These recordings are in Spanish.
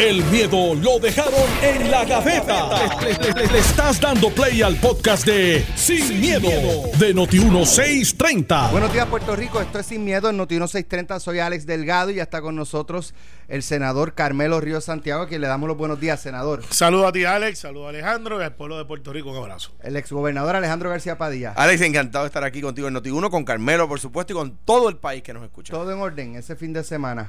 El miedo lo dejaron en la gaveta. Le, le estás dando play al podcast de Sin, miedo, de Noti1630. Buenos días, Puerto Rico. Esto es Sin Miedo en Noti1630. Soy Alex Delgado y ya está con nosotros el senador Carmelo Ríos Santiago, a quien le damos los buenos días, senador. Saludos a ti, Alex. Saludos a Alejandro y al pueblo de Puerto Rico. Un abrazo. El exgobernador Alejandro García Padilla. Alex, encantado de estar aquí contigo en Noti1, con Carmelo, por supuesto, y con todo el país que nos escucha. Todo en orden ese fin de semana.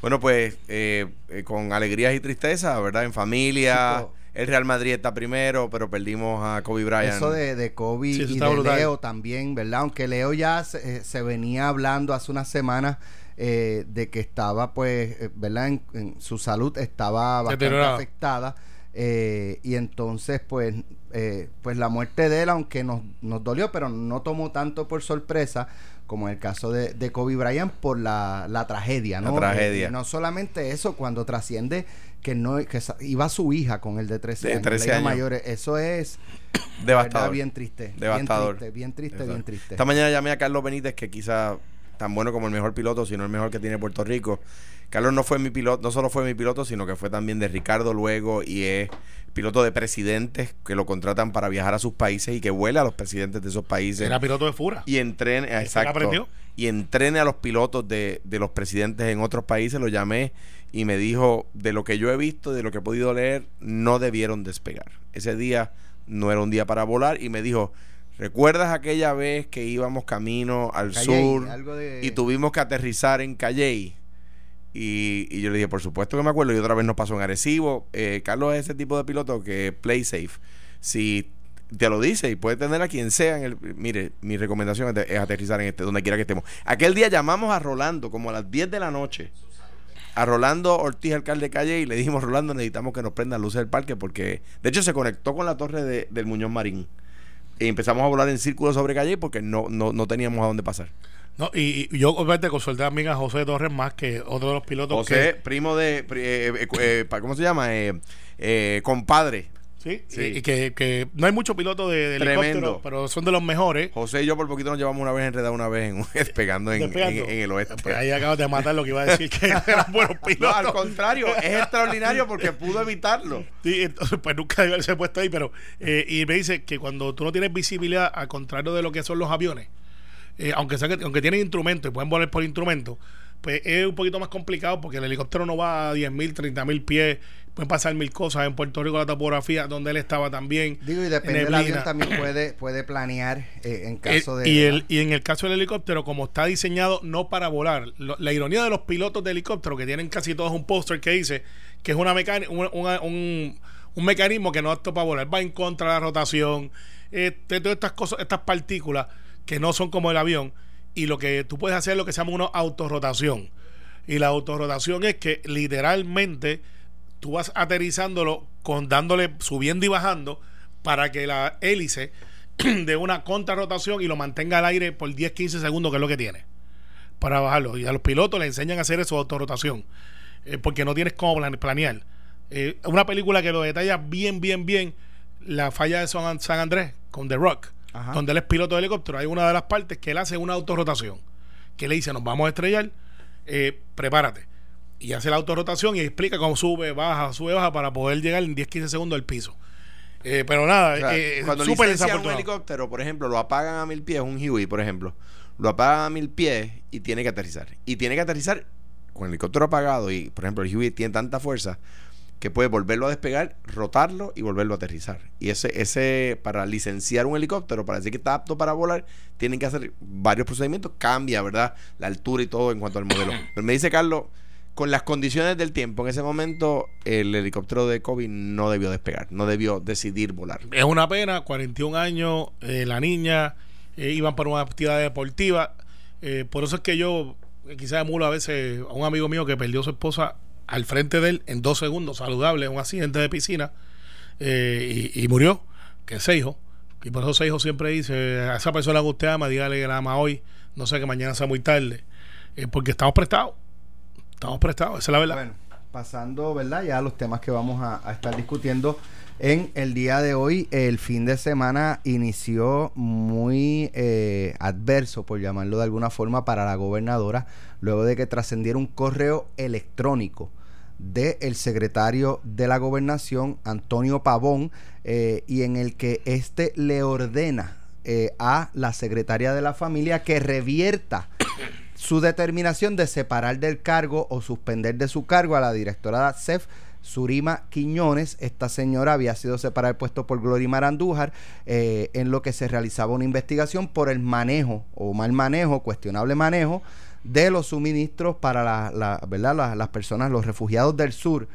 Bueno, pues eh, eh, con alegrías y tristeza, ¿verdad? En familia. El Real Madrid está primero, pero perdimos a Kobe Bryant. Eso de, de Kobe Sí, eso y de brutal. Leo también, ¿verdad? Aunque Leo ya se, eh, se venía hablando hace unas semanas eh, de que estaba, pues, eh, ¿verdad? En, en su salud estaba bastante afectada. eh, y entonces, pues, eh, pues la muerte de él, aunque nos, nos dolió, pero no tomó tanto por sorpresa como en el caso de, de Kobe Bryant por la, la tragedia, La ¿no? tragedia. Eh, no solamente eso, cuando trasciende que no que iba su hija con el de 13 De años, 13 la hija años. mayor, eso es Devastador. verdad, bien triste. Devastador. Bien triste, bien triste, bien triste. Esta mañana llamé a Carlos Benítez, que quizá tan bueno como el mejor piloto, sino el mejor que tiene Puerto Rico. Carlos no fue mi piloto, no solo fue mi piloto, sino que fue también de Ricardo luego y es piloto de presidentes que lo contratan para viajar a sus países y que vuela a los presidentes de esos países. Era piloto de Fura. y entrene, exacto, y entrene a los pilotos de, de los presidentes en otros países, lo llamé y me dijo, de lo que yo he visto, de lo que he podido leer, no debieron despegar. Ese día no era un día para volar y me dijo, ¿recuerdas aquella vez que íbamos camino al Calley, sur de- y tuvimos que aterrizar en Calley? Y, y yo le dije, por supuesto que me acuerdo, y otra vez nos pasó en Arecibo. Eh, Carlos es ese tipo de piloto que play safe. Si te lo dice y puede tener a quien sea en el mire mi recomendación es, aterrizar en este donde quiera que estemos aquel día llamamos a Rolando como a las 10 de la noche a Rolando Ortiz alcalde de calle y le dijimos Rolando necesitamos que nos prendan luces del parque porque de hecho se conectó con la torre de- del Muñoz Marín y empezamos a volar en círculo sobre calle porque no, no, no teníamos a dónde pasar No, y, y yo obviamente consulté a José Torres más que otro de los pilotos José primo de eh, eh, eh, ¿cómo se llama? Eh, eh, compadre que sí, Sí. Y, y que, que no hay muchos pilotos de, de helicóptero, pero son de los mejores. José y yo por poquito nos llevamos una vez enredado una vez en, despegando en, en- en el oeste Pues ahí acabas de matar lo que iba a decir que eran buenos No, pilotos. al contrario, es extraordinario porque pudo evitarlo. Sí, entonces, pues nunca debió haberse puesto ahí, pero. eh, y me dice que cuando tú no tienes visibilidad, al contrario de lo que son los aviones, eh, aunque, sea que- aunque tienen instrumentos y pueden volar por instrumentos, pues es un poquito más complicado porque el helicóptero no va a 10.000, 30.000 pies, pueden pasar mil cosas. En Puerto Rico, la topografía, donde él estaba también. Digo, y depende del avión también puede, puede planear eh, en Eh, caso de... y, el, y en el caso del helicóptero, como está diseñado no para volar, lo- la ironía de los pilotos de helicóptero, que tienen casi todos un póster que dice que es una mecáni- un, una- un- un mecanismo que no es apto para volar, va en contra de la rotación, este, todas estas cosas, estas partículas que no son como el avión, y lo que tú puedes hacer es lo que se llama una autorrotación. Y la autorrotación es que literalmente tú vas aterrizándolo con dándole subiendo y bajando para que la hélice de una contrarrotación y lo mantenga al aire por 10 15 segundos que es lo que tiene para bajarlo. Y a los pilotos le enseñan a hacer eso autorrotación eh, porque no tienes cómo plan- planear. Eh, una película que lo detalla bien bien bien la falla de San Andrés con The Rock Ajá. donde él es piloto de helicóptero hay una de las partes que él hace una autorrotación que le dice nos vamos a estrellar eh, prepárate y hace la autorrotación y explica cómo sube, baja, sube, baja para poder llegar en 10-15 segundos al piso. Eh, pero nada, O sea, eh, cuando súper licencian un helicóptero, por ejemplo, lo apagan a mil pies, un Huey, por ejemplo, lo apagan a mil pies y tiene que aterrizar. Y tiene que aterrizar con el helicóptero apagado y, por ejemplo, el Huey tiene tanta fuerza que puede volverlo a despegar, rotarlo y volverlo a aterrizar. Y ese, ese para licenciar un helicóptero, para decir que está apto para volar, tienen que hacer varios procedimientos. Cambia, ¿verdad? La altura y todo en cuanto al modelo. Pero me dice Carlos, con las condiciones del tiempo, en ese momento el helicóptero de Kobe no debió despegar, no debió decidir volar. Es una pena, 41 años, eh, la niña, eh, iban para una actividad deportiva. eh, por eso es que yo, eh, quizás emulo a veces a un amigo mío que perdió a su esposa al frente de él en dos segundos, saludable, en un accidente de piscina, eh, y, y murió, que Seijo. Y por eso Seijo siempre dice, a esa persona que usted ama, dígale que la ama hoy, no sé que mañana sea muy tarde, eh, porque estamos prestados. Estamos prestados, esa es la verdad. Bueno, pasando, ¿verdad? Ya a los temas que vamos a, a estar discutiendo en el día de hoy, el fin de semana inició muy eh, adverso, por llamarlo de alguna forma, para la gobernadora, luego de que trascendiera un correo electrónico del secretario de la gobernación, Antonio Pavón, eh, y en el que éste le ordena eh, a la secretaria de la familia que revierta su determinación de separar del cargo o suspender de su cargo a la directora CEF Surima Quiñones. Esta señora había sido separada del puesto por Glorimar Andújar eh, en lo que se realizaba una investigación por el manejo o mal manejo, cuestionable manejo de los suministros para ¿verdad? las personas, los refugiados del sur.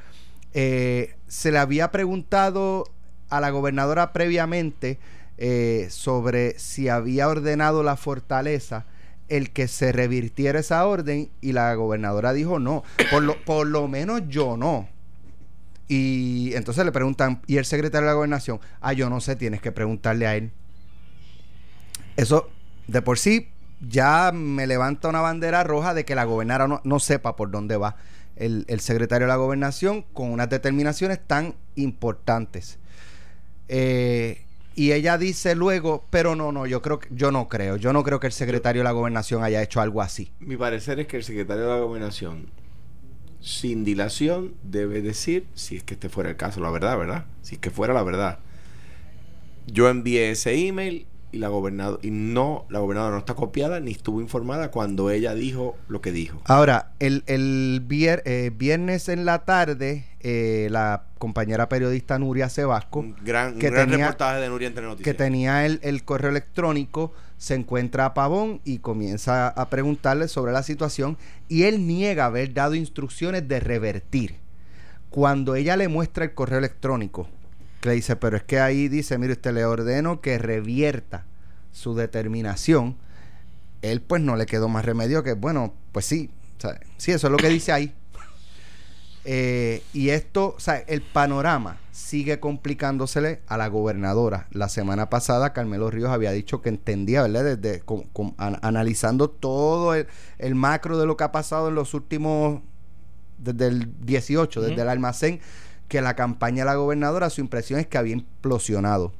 Eh, se le había preguntado a la gobernadora previamente eh, sobre si había ordenado la fortaleza el que se revirtiera esa orden y la gobernadora dijo no, por lo, por lo menos yo no. Y entonces le preguntan, ¿y el secretario de la gobernación? Ah, yo no sé, tienes que preguntarle a él. Eso, de por sí, ya me levanta una bandera roja de que la gobernadora no, sepa por dónde va el, secretario de la gobernación con unas determinaciones tan importantes. Eh, y ella dice luego, pero no, no, yo creo que, yo no creo, yo no creo que el secretario de la gobernación haya hecho algo así. Mi parecer es que el secretario de la gobernación sin dilación debe decir, si es que este fuera el caso, la verdad, ¿verdad? Si es que fuera la verdad. Yo envié ese email y la gobernadora y no la gobernadora no está copiada ni estuvo informada cuando ella dijo lo que dijo. Ahora, el, el eh, viernes en la tarde, eh, la compañera periodista Nuria Sebasco, un gran, que gran reportaje de Nuria entre noticias, que tenía el, el correo electrónico, se encuentra a Pavón y comienza a preguntarle sobre la situación y él niega haber dado instrucciones de revertir. Cuando ella le muestra el correo electrónico, que le dice, pero es que ahí dice, mire, usted le ordeno que revierta su determinación. Él pues no le quedó más remedio que, bueno, pues sí, sí, eso es lo que dice ahí. Eh, y esto, o sea, el panorama sigue complicándosele a la gobernadora. La semana pasada Carmelo Ríos había dicho que entendía, ¿verdad? Desde analizando todo el, macro de lo que ha pasado en los últimos, desde el 18, desde el almacén, que la campaña de la gobernadora, su impresión es que había implosionado.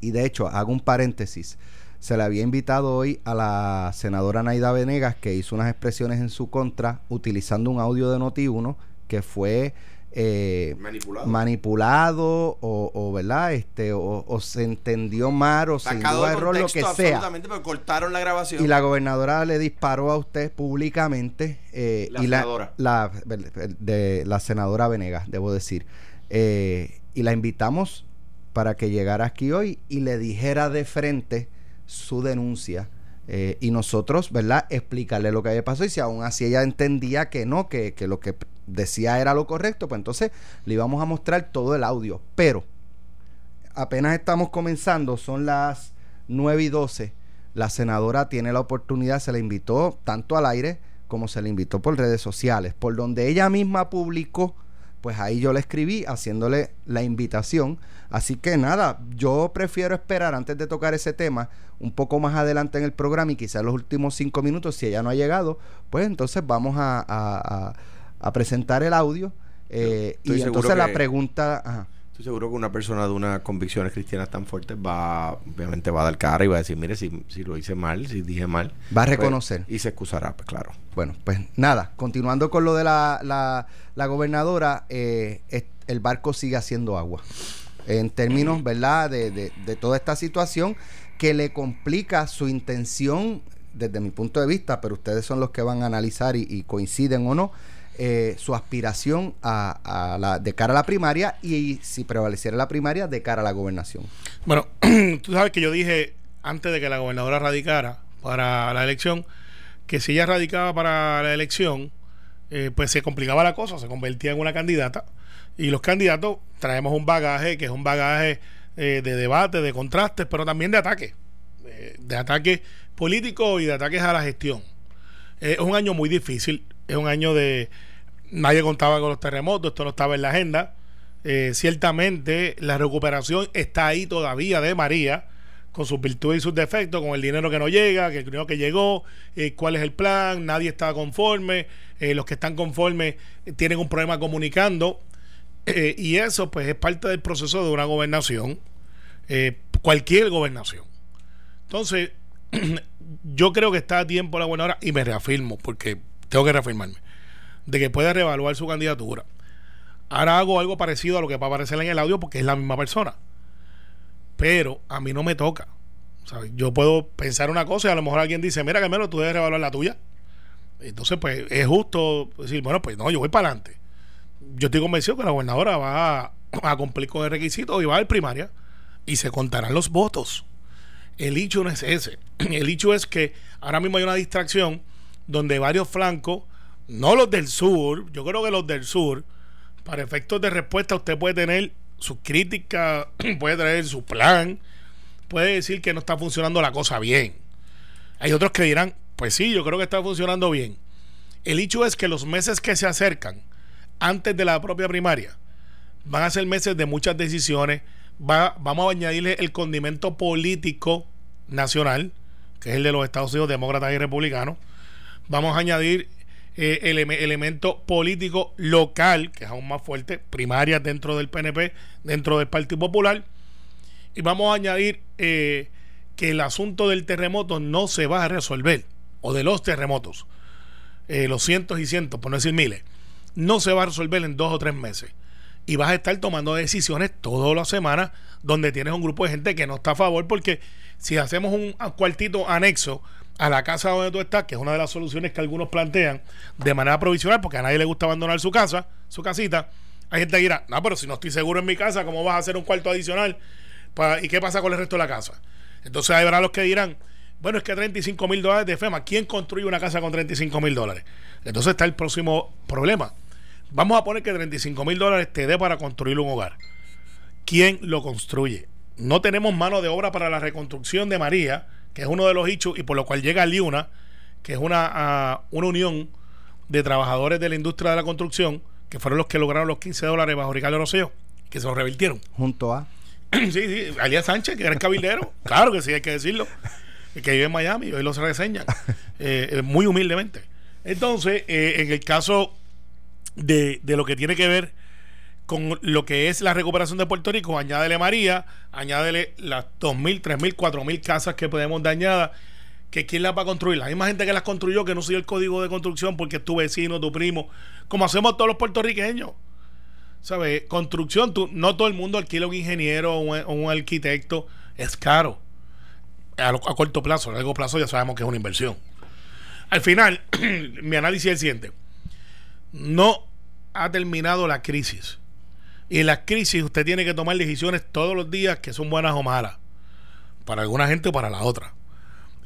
Y de hecho, hago un paréntesis. Se le había invitado hoy a la senadora Naida Venegas, que hizo unas expresiones en su contra, utilizando un audio de Noti1 que fue eh, manipulado, o, verdad este o, se entendió mal o se dio error lo que sea. porque cortaron la grabación. Y la gobernadora le disparó a usted públicamente eh, la y senadora. La, de la senadora Venegas debo decir. Eh, y la invitamos para que llegara aquí hoy y le dijera de frente su denuncia y nosotros, ¿verdad? Explicarle lo que había pasado y si aún así ella entendía que no, que, que lo que decía era lo correcto, pues entonces le íbamos a mostrar todo el audio. Pero apenas estamos comenzando, son las 9 y 12. La senadora tiene la oportunidad, se le invitó tanto al aire como se le invitó por redes sociales, por donde ella misma publicó, pues ahí yo le escribí haciéndole la invitación. Así que nada, yo prefiero esperar antes de tocar ese tema un poco más adelante en el programa y quizás los últimos cinco minutos, si ella no ha llegado, pues entonces vamos a a presentar el audio. Eh, y entonces la pregunta... Estoy seguro que una persona de unas convicciones cristianas tan fuertes va, obviamente va a dar cara y va a decir, mire, si, si lo hice mal, si dije mal. Va a pues, reconocer. y se excusará, pues claro. Bueno, pues nada, continuando con lo de la, la, gobernadora, eh, el barco sigue haciendo agua. En términos, ¿verdad?, de, de, toda esta situación que le complica su intención desde mi punto de vista, pero ustedes son los que van a analizar y coinciden o no eh, su aspiración a, la, de cara a la primaria y, si prevaleciera la primaria de cara a la gobernación. Bueno, tú sabes que yo dije antes de que la gobernadora radicara para la elección que si ella radicaba para la elección, eh, pues se complicaba la cosa, se convertía en una candidata y los candidatos traemos un bagaje que es un bagaje eh, de debate, de contrastes, pero también de ataque, de ataque político y de ataques a la gestión. es un año muy difícil es un año de... Nadie contaba con los terremotos, esto no estaba en la agenda. Eh, ciertamente la recuperación está ahí todavía de María. con sus virtudes y sus defectos, con el dinero que no llega, que creo que llegó, eh, cuál es el plan, nadie está conforme, eh, los que están conformes eh, tienen un problema comunicando, y eso pues es parte del proceso de una gobernación, cualquier gobernación. Entonces, yo creo que está a tiempo la buena hora, y me reafirmo, porque tengo que reafirmarme, de que puede reevaluar su candidatura. Ahora hago algo parecido a lo que va a aparecer en el audio porque es la misma persona pero a mí no me toca. Yo puedo pensar una cosa y a lo mejor alguien dice, mira, Carmelo, tú debes revaluar la tuya. Entonces, pues es justo decir, bueno, pues no, yo voy para adelante. Yo estoy convencido que la gobernadora va a, cumplir con el requisito y va a ir primaria y se contarán los votos. El hecho no es ese. El hecho es que ahora mismo hay una distracción donde varios flancos, no los del sur, yo creo que los del sur, para efectos de respuesta usted puede tener su crítica, puede traer su plan, puede decir que no está funcionando la cosa bien. Hay otros que dirán, pues sí, yo creo que está funcionando bien. El hecho es que los meses que se acercan antes de la propia primaria van a ser meses de muchas decisiones. Va, vamos a añadirle el condimento político nacional, que es el de los Estados Unidos, demócratas y republicanos. Vamos a añadir eh, elemento político local, que es aún más fuerte, primarias dentro del PNP, dentro del Partido Popular. Y vamos a añadir eh, que el asunto del terremoto no se va a resolver, o de los terremotos, eh, los cientos y cientos, por no decir miles, no se va a resolver en dos o tres meses. Y vas a estar tomando decisiones todas las semanas donde tienes un grupo de gente que no está a favor, porque si hacemos un cuartito anexo a la casa donde tú estás, que es una de las soluciones que algunos plantean de manera provisional, porque a nadie le gusta abandonar su casa, su casita. Hay gente que dirá, no, pero si no estoy seguro en mi casa, ¿cómo vas a hacer un cuarto adicional? ¿Y qué pasa con el resto de la casa? Entonces habrá los que dirán, bueno, es que 35 mil dólares de FEMA, ¿quién construye una casa con 35 mil dólares? Entonces está el próximo problema. Vamos a poner que 35 mil dólares te dé para construir un hogar. ¿Quién lo construye? No tenemos mano de obra para la reconstrucción de María que es uno de los hechos y por lo cual llega Liuna, que es una, una unión de trabajadores de la industria de la construcción, que fueron los que lograron los 15 dólares bajo Ricardo Rocío, que se los revirtieron. Junto a. sí, sí, Alía Sánchez, que era el cabildero, claro que sí, hay que decirlo, que vive en Miami, y hoy lo se reseñan, eh, muy humildemente. Entonces, eh, en el caso de, de lo que tiene que ver con lo que es la recuperación de Puerto Rico, añádele María, añádele las 2.000, 3.000, 4.000 casas que podemos dañadas, que quién las va a construir. La misma gente que las construyó, que no sigue el código de construcción porque es tu vecino, tu primo, como hacemos todos los puertorriqueños. ¿Sabes? Construcción, no todo el mundo alquila un ingeniero o un, arquitecto, es caro. A, a, corto plazo, a largo plazo ya sabemos que es una inversión. Al final, mi análisis es el siguiente. No ha terminado la crisis y en las crisis usted tiene que tomar decisiones todos los días que son buenas o malas. Para alguna gente o para la otra.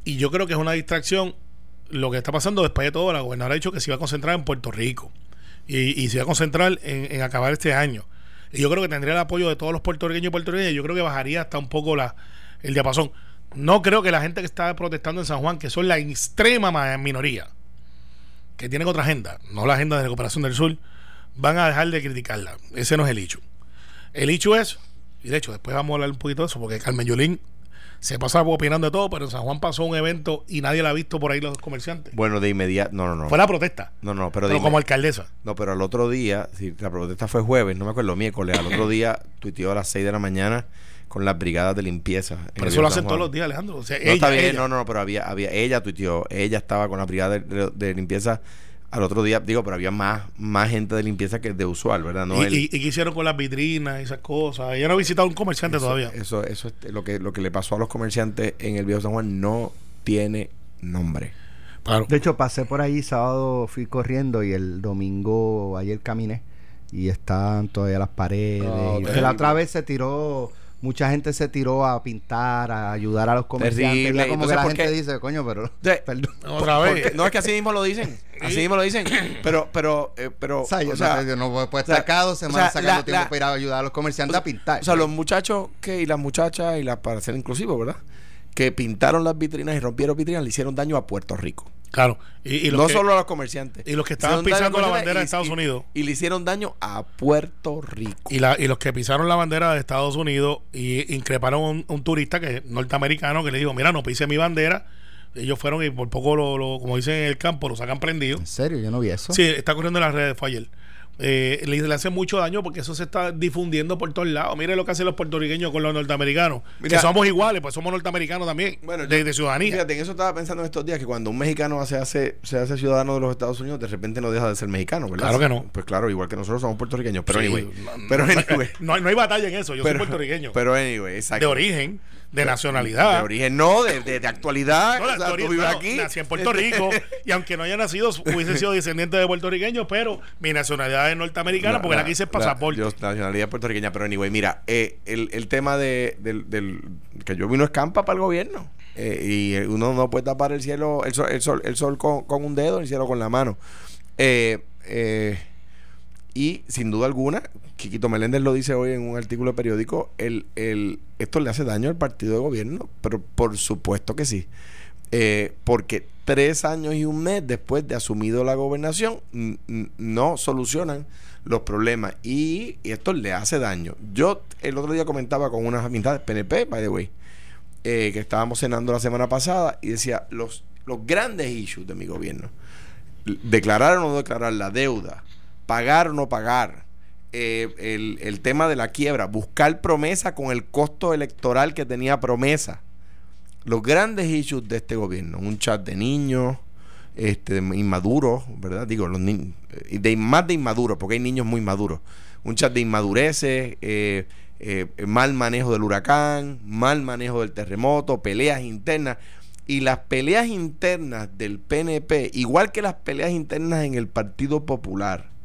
Y yo creo que es una distracción lo que está pasando después de todo. La gobernadora ha dicho que se iba a concentrar en Puerto Rico. Y, se iba a concentrar en, acabar este año. Y yo creo que tendría el apoyo de todos los puertorriqueños y puertorriqueñas. Yo creo que bajaría hasta un poco la, el diapasón. No creo que la gente que está protestando en San Juan, que son la extrema minoría, que tienen otra agenda, no la agenda de recuperación del sur, van a dejar de criticarla. Ese no es el hecho. El hecho es, y de hecho después vamos a hablar un poquito de eso, porque Carmen Yolín se pasa opinando de todo, pero en San Juan pasó un evento y nadie la ha visto por ahí los comerciantes. Bueno, de inmediato, no, no, no. Fue la protesta. No, no, pero, como alcaldesa. No, pero al otro día, si la protesta fue jueves, no me acuerdo, miércoles, al otro día tuiteó a las 6 de la mañana con las brigadas de limpieza. Pero eso lo hacen todos los días, Alejandro. no, está bien, no, no, pero había, había, ella tuiteó, ella estaba con la brigada de limpieza al otro día, digo, pero había más, más gente de limpieza que de usual, ¿verdad? No y, qué hicieron con las vitrinas y esas cosas. Ella no ha visitado un comerciante todavía. Eso, eso es lo que, lo que le pasó a los comerciantes en el Viejo San Juan no tiene nombre. Claro. De hecho, pasé por ahí sábado, fui corriendo y el domingo ayer caminé y están todavía las paredes. y la otra vez se tiró mucha gente se tiró a pintar, a ayudar a los comerciantes. Ya como que la gente dice, coño, pero. perdón. Otra vez. no es que así mismo lo dicen. Así mismo lo dicen. Pero, pero, eh, pero. O sea, yo, no, puedo estar acá dos semanas sacando tiempo para ir a ayudar a los comerciantes a pintar. O sea, los muchachos que, y las muchachas, y las para ser inclusivos, ¿verdad? Que pintaron las vitrinas y rompieron vitrinas, le hicieron daño a Puerto Rico. Claro. Y, y los no que- solo a los comerciantes. y los que estaban pisando la bandera de Estados y- Unidos. Y le hicieron daño a Puerto Rico. Y, la, y los que pisaron la bandera de Estados Unidos y increparon a un, un turista que norteamericano que le dijo, mira, no pise mi bandera. Ellos fueron y por poco, lo, lo- como dicen en el campo, lo sacan prendido. ¿En serio? Yo no vi eso. Sí, está corriendo en las redes, fue ayer. Eh, le, le hace mucho daño porque eso se está difundiendo por todos lados. Mire lo que hacen los puertorriqueños con los norteamericanos. Mira- que somos iguales, pues somos norteamericanos también. Bueno, de, yo- de ciudadanía. Fíjate, en eso estaba pensando en estos días que cuando un mexicano se hace, se hace ciudadano de los Estados Unidos, de repente no deja de ser mexicano, ¿verdad? Claro que no. Pues claro, igual que nosotros somos puertorriqueños. Pero Sí, anyway. no, pero anyway. no hay, no hay batalla en eso. Yo pero, soy puertorriqueño. Pero anyway, exacto. de origen, de nacionalidad. De origen no, de, de, de actualidad. No, o sea, teoría- tú vives no, aquí. Nací en Puerto Rico y aunque no haya nacido, hubiese sido descendiente de puertorriqueños, pero mi nacionalidad es norteamericana La- porque la, la- que hice el la- pasaporte. yo, nacionalidad puertorriqueña, pero anyway, mira, eh, el, el tema de, del, del- que yo vino escampa para el gobierno. Eh, y uno no puede tapar el cielo, el sol, el sol, el sol con, con un dedo, el cielo con la mano. Eh, eh, y sin duda alguna, Quiquito Meléndez lo dice hoy en un artículo periódico, el, el, esto le hace daño al partido de gobierno, pero por supuesto que sí. Eh, porque tres años y un mes después de asumido la gobernación no solucionan los problemas y, esto le hace daño. Yo el otro día comentaba con unas amistades PNP, by the way, eh, que estábamos cenando la semana pasada y decía los, los grandes issues de mi gobierno. Declarar o no declarar la deuda, pagar o no pagar, eh, el, el tema de la quiebra, buscar promesa con el costo electoral que tenía promesa. Los grandes issues de este gobierno, un chat de niños, este, inmaduros, ¿verdad? Digo, los eh, de, más de inmaduros, porque hay niños muy maduros. Un chat de inmadureces, eh, mal manejo del huracán, mal manejo del terremoto, peleas internas. Y las peleas internas del PNP, igual que las peleas internas en el Partido Popular,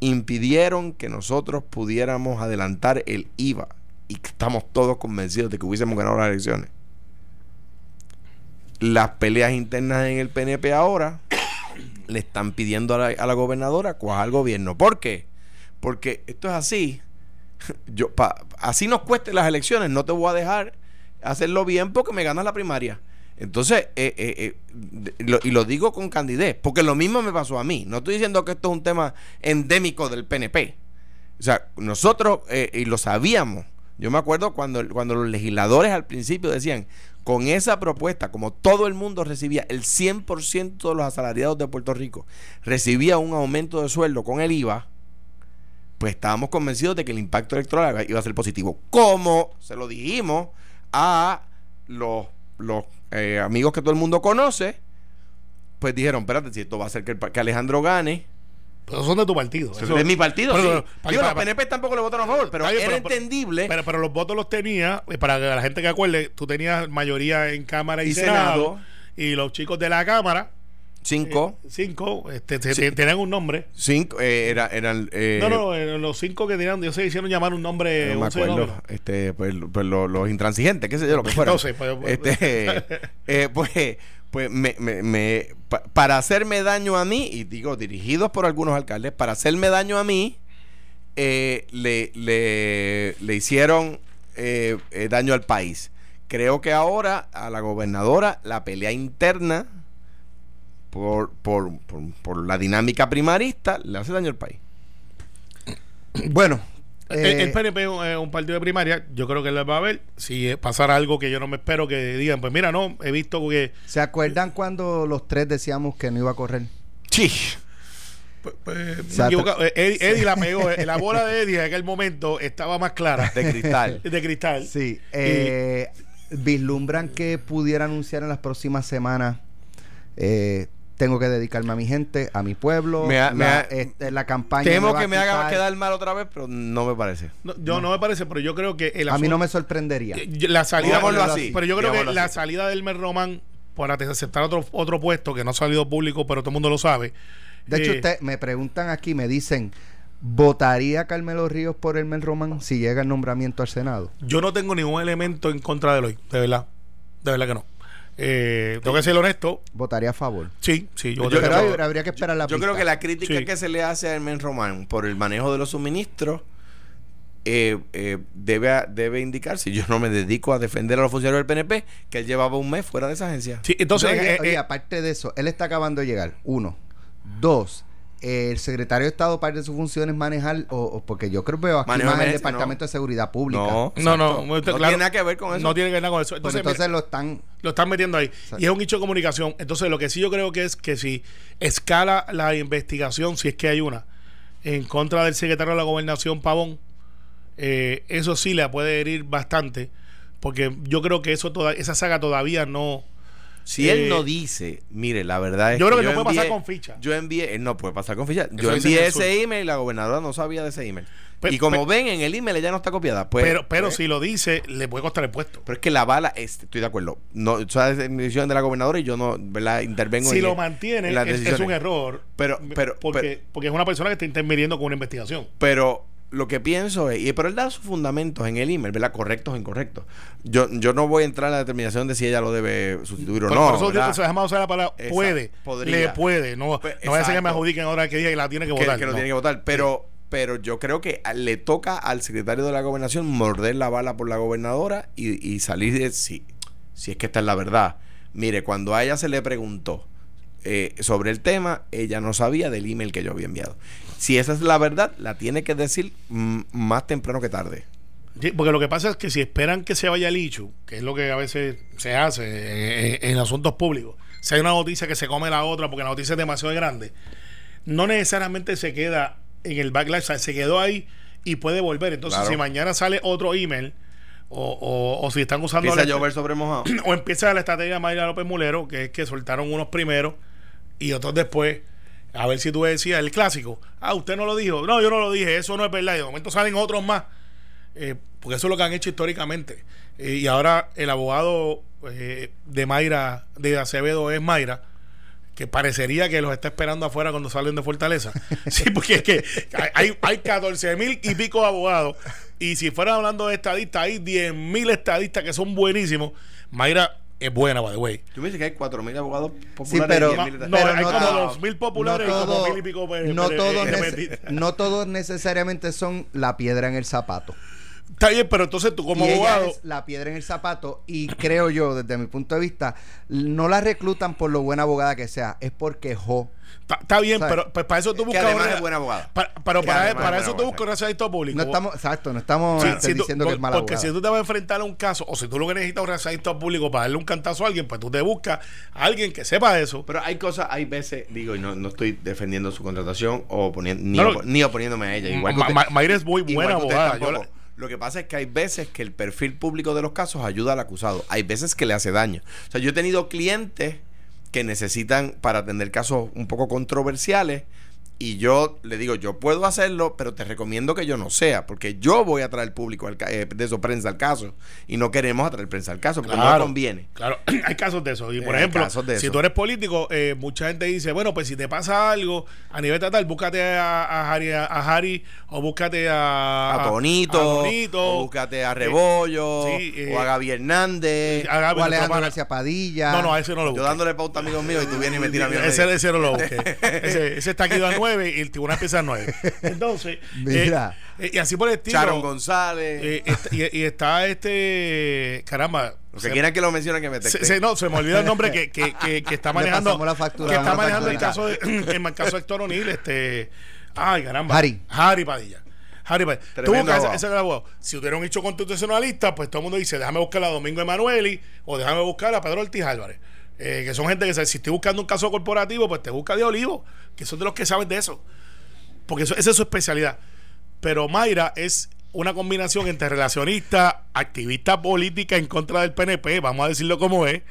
impidieron que nosotros pudiéramos adelantar el IVA. Y estamos todos convencidos de que hubiésemos ganado las elecciones. Las peleas internas en el PNP ahora le están pidiendo a la, a la gobernadora cuajar al gobierno. ¿Por qué? Porque esto es así. Yo, pa- así nos cueste las elecciones, no te voy a dejar hacerlo bien porque me ganas la primaria. Entonces, eh, eh, eh, y lo digo con candidez, porque lo mismo me pasó a mí. No estoy diciendo que esto es un tema endémico del PNP. O sea, nosotros, y lo sabíamos, yo me acuerdo cuando, cuando los legisladores al principio decían, con esa propuesta, como todo el mundo recibía, el 100% de los asalariados de Puerto Rico recibía un aumento de sueldo con el IVA, pues estábamos convencidos de que el impacto electoral iba a ser positivo. Como se lo dijimos a los, los eh, amigos que todo el mundo conoce, pues dijeron, espérate, si esto va a hacer que, el que Alejandro gane, Pero son de tu partido. eso es mi partido. Pero, sí. pero, Digo, los PNP tampoco le votaron a favor, pero era pero- pero- entendible. Pero, pero los votos los tenía, y para que la gente que acuerde, tú tenías mayoría en Cámara y, Y Senado, Senado. y los chicos de la Cámara, cinco, eh, cinco, este, te- Sí. te- tenían un nombre. cinco, eh, era, eran. eh, no, no, los cinco que tenían, ellos se hicieron llamar un nombre, no me acuerdo, este, pues, pues lo- los intransigentes, qué sé yo, lo que fuera. No sé, pues- este, eh, pues, pues me, me- me- pa- para hacerme daño a mí, y digo, dirigidos por algunos alcaldes, para hacerme daño a mí, eh, le, le, le hicieron daño al país. Creo que ahora a la gobernadora la pelea interna por, por, por, por la dinámica primarista le hace daño al país. Bueno, El- eh, el PNP es un- es un partido de primaria, yo creo que les va a ver. Si eh, pasara algo que yo no me espero que digan, pues mira, no, he visto que ¿se acuerdan cuando los tres decíamos que no iba a correr? Sí. pues, pues, me sea. Eh, Eddie, Eddie la pegó. eh, La bola de Eddie en aquel momento estaba más clara. De cristal. De cristal. Sí. Eh, vislumbran que pudiera anunciar en las próximas semanas. Tengo que dedicarme a mi gente, a mi pueblo. Me ha- me la, ha- este, la campaña. Temo que me haga quedar mal otra vez, pero no me parece. No, yo no. me parece, pero yo creo que el A mí no me sorprendería. Eh, la salida Digámoslo así, pero yo creo que la salida del Mer Román para aceptar otro otro puesto que no ha salido público pero todo el mundo lo sabe De hecho, eh, usted me preguntan aquí, me dicen, ¿votaría Carmelo Ríos por el Mel Román si llega el nombramiento al Senado? yo no tengo ningún elemento en contra de él hoy de verdad de verdad que no eh, tengo que ser honesto Votaría a favor. sí sí yo, Yo votaría Pero a hay- favor. habría que esperar la Yo pista. creo que la crítica Sí. que se le hace a Hermen Román por el manejo de los suministros eh, eh, debe, debe indicarse, yo no me dedico a defender a los funcionarios del PNP, que él llevaba un mes fuera de esa agencia. Sí, entonces, No, y- eh, oye, eh, aparte de eso, él está acabando de llegar. Uno. Dos. El secretario de Estado, parte de sus funciones, manejar, o, o- porque yo creo que veo aquí Manejo más el emergencia, Departamento no. de Seguridad Pública. No, no, no, no claro, tiene nada que ver con eso. no tiene que ver nada con eso. Pues Entonces, entonces mira, lo están. lo están metiendo ahí. Y es un hecho de comunicación. Entonces, lo que sí yo creo que es que si escala la investigación, si es que hay una, en contra del secretario de la gobernación, Pavón, eh, eso sí le puede herir bastante. Porque yo creo que eso toda, esa saga todavía no. Si Eh, él no dice, mire, la verdad es yo creo que no puede pasar envié- con ficha. Yo envié, él no puede pasar con ficha. Yo envié ese email y la gobernadora no sabía de ese email. Y como ven, en el email ella no está copiada. Pues, pero pero pues, si lo dice, le puede costar el puesto. Pero es que la bala, este, estoy de acuerdo. No, o sea, es decisión de la gobernadora y yo no, ¿verdad? Intervengo Si en lo en mantiene, es, es un error. Pero- pero- porque, pero- porque es una persona que está interviniendo con una investigación. Pero lo que pienso es, y pero él da sus fundamentos en el email, ¿verdad? Correctos o incorrectos. Yo, yo no voy a entrar en la determinación de si ella lo debe sustituir o Por, no. por eso ¿verdad? se usar la palabra puede. Podría. Le puede. No, Pues, no a ser que me adjudiquen ahora que diga que la tiene que que, votar. que lo no. tiene que votar. Pero, pero yo creo que a- le toca al secretario de la gobernación morder la bala por la gobernadora y, y salir de si, si es que esta es la verdad. Mire, cuando a ella se le preguntó eh, sobre el tema, ella no sabía del email que yo había enviado. Si esa es la verdad, la tiene que decir mm, más temprano que tarde. Sí, porque lo que pasa es que si esperan que se vaya el que es lo que a veces se hace en, en asuntos públicos, si hay una noticia que se come la otra porque la noticia es demasiado grande, no necesariamente se queda en el backlash, o sea, se quedó ahí y puede volver. Entonces, Claro. si mañana sale otro email, o, o- o si están usando Empieza a la- llover sobre mojado. o empieza la estrategia de Mayra López Mulero, que es que soltaron unos primero y otros después. A ver si tú decías el clásico. Ah, usted no lo dijo. No, yo no lo dije. Eso no es verdad. Y de momento salen otros más. Eh, porque eso es lo que han hecho históricamente. Eh, y ahora el abogado eh, de Mayra, de Acevedo, es Mayra. Que parecería que los está esperando afuera cuando salen de Fortaleza. Sí, porque es que hay, hay 14 mil y pico abogados. Y si fueran hablando de estadistas, hay 10 mil estadistas que son buenísimos. Mayra es buena, by the way. Tú me dices que hay 4.000 abogados Sí, populares. pero, y 10.000 No, pero hay como todo- 2.000 populares y como mil y pico no todos eh, no todos necesariamente son la piedra en el zapato. Está bien, pero entonces tú como y ella abogado... es la piedra en el zapato y creo yo, desde mi punto de vista, no la reclutan por lo buena abogada que sea, es porque jo. Está, bien, ¿Sabes? pero pues para eso tú Que buscas... además una- es buena abogada. pa- pero Que para, para eso tú buscas un relacionista público. No estamos, exacto, no estamos Sí, este, tú- diciendo que es mala porque si tú te vas a enfrentar a un caso o si tú lo que necesitas es un relacionista público para darle un cantazo a alguien, pues tú te buscas a alguien que sepa eso. Pero hay cosas, hay veces, digo, y no, no estoy defendiendo su contratación o oponiendo, ni, No, ni oponiéndome a ella. Igual que Ma- usted- Ma- Mayra es muy buena abogada. Lo que pasa es que hay veces que el perfil público de los casos ayuda al acusado. Hay veces que le hace daño. O sea, yo he tenido clientes que necesitan para atender casos un poco controversiales y yo le digo, yo puedo hacerlo, pero te recomiendo que yo no sea, porque yo voy a traer público al eh, de eso prensa al caso y no queremos atraer prensa al caso porque no Claro. conviene. Claro, hay casos de eso. Y por Hay ejemplo, de si tú eres político, eh, mucha gente dice, bueno, pues si te pasa algo a nivel estatal, búscate a, a Harry, a, Harry o búscate a, A Tonito, a Tonito, o búscate a Rebollo, sí, eh, o a Gaby Hernández. a Gaby, o nuestro Alejandro. García Padilla. No, no, a ese no lo Yo busques. dándole pauta a amigos míos y tú vienes y me tiras a mí. Ese, ese no lo busque. ese, ese está aquí a 9 y el tribunal empieza a 9. Entonces, Mira. eh, eh, y así por el estilo. Sharon González. eh, y, y está este. Caramba. Los que se- quieran que lo mencionen que me se, se- no, se me olvidó el nombre que, que, que, que está manejando. la factura, que está manejando el caso de, el caso de Héctor O'Neill, este. Ay, caramba. Harry. Harry Padilla. Harry Padilla. Tú Tremendo buscas ese, abogado. Si hubiera un hecho constitucionalista, pues todo el mundo dice, déjame buscar a Domingo Emanueli o déjame buscar a Pedro Ortiz Álvarez. Eh, que son gente que se- si estoy buscando un caso corporativo, pues te busca de Olivo, que son de los que saben de eso. Porque eso, esa es su especialidad. Pero Mayra es una combinación entre relacionista, activista política en contra del PNP, vamos a decirlo como es.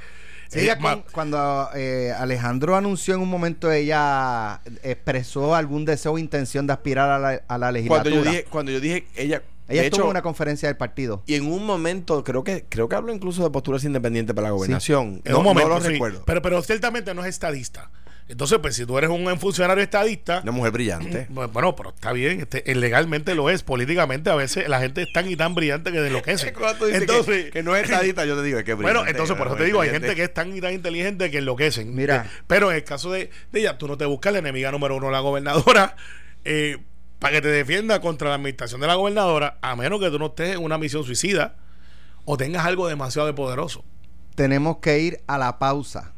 Sí, Eh, ella ma- con- cuando eh, Alejandro anunció en un momento, ella expresó algún deseo o intención de aspirar a la, a la cuando legislatura. yo dije, cuando yo dije, ella, ella de estuvo hecho, en una conferencia del partido. y en un momento creo que creo que habló incluso de posturas independientes para la gobernación. En no, un momento, no lo sí. recuerdo. Pero, pero ciertamente no es estadista. Entonces, pues si tú eres un funcionario estadista, Una mujer brillante. bueno, pero está bien, este, legalmente lo es, políticamente a veces la gente es tan y tan brillante que enloquece. Entonces, que, que no es estadista, yo te digo es que es Bueno, brillante, entonces por eso te digo, hay gente que brillante. es tan y tan inteligente que enloquecen. Mira. Eh, pero en el caso de, de ella, tú no te buscas la enemiga número uno, la gobernadora, eh, para que te defienda contra la administración de la gobernadora, a menos que tú no estés en una misión suicida o tengas algo demasiado de poderoso. Tenemos que ir a la pausa.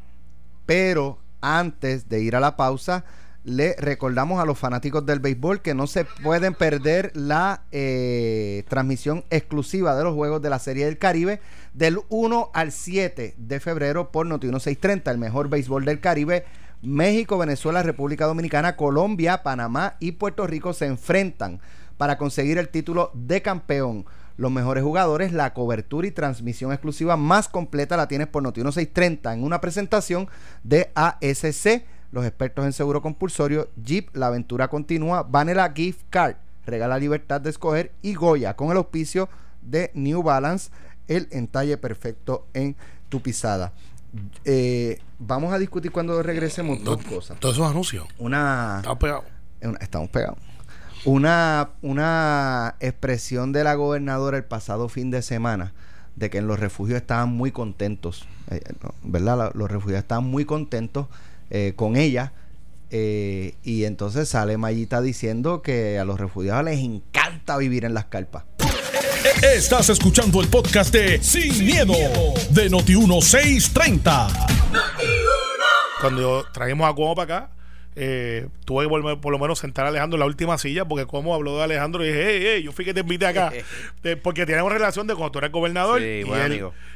Pero antes de ir a la pausa, le recordamos a los fanáticos del béisbol que no se pueden perder la eh, transmisión exclusiva de los Juegos de la Serie del Caribe del 1 al 7 de febrero por Noti 1630, el mejor béisbol del Caribe. México, Venezuela, República Dominicana, Colombia, Panamá y Puerto Rico se enfrentan para conseguir el título de campeón. Los mejores jugadores, la cobertura y transmisión exclusiva más completa la tienes por Noti 1630 en una presentación de ASC los expertos en seguro compulsorio, Jeep, la aventura continúa, Vanilla Gift Card, regala libertad de escoger y Goya con el auspicio de New Balance, el entalle perfecto en tu pisada. Eh, vamos a discutir cuando regresemos dos cosas. Todos esos anuncios. Una. Estamos pegados. estamos pegados. Una, una expresión de la gobernadora el pasado fin de semana de que en los refugios estaban muy contentos, eh, ¿verdad? Los refugiados estaban muy contentos eh, con ella. Eh, y entonces sale Mayita diciendo que a los refugiados les encanta vivir en las carpas. Estás escuchando el podcast de Sin, miedo, de Noti1630. Cuando traemos a Cuomo para acá, eh, tuve que volver, por lo menos sentar a Alejandro en la última silla, porque como habló de Alejandro, y dije, hey, hey, yo fui que te invité acá. porque tenemos relación de cuando tú eres gobernador. y,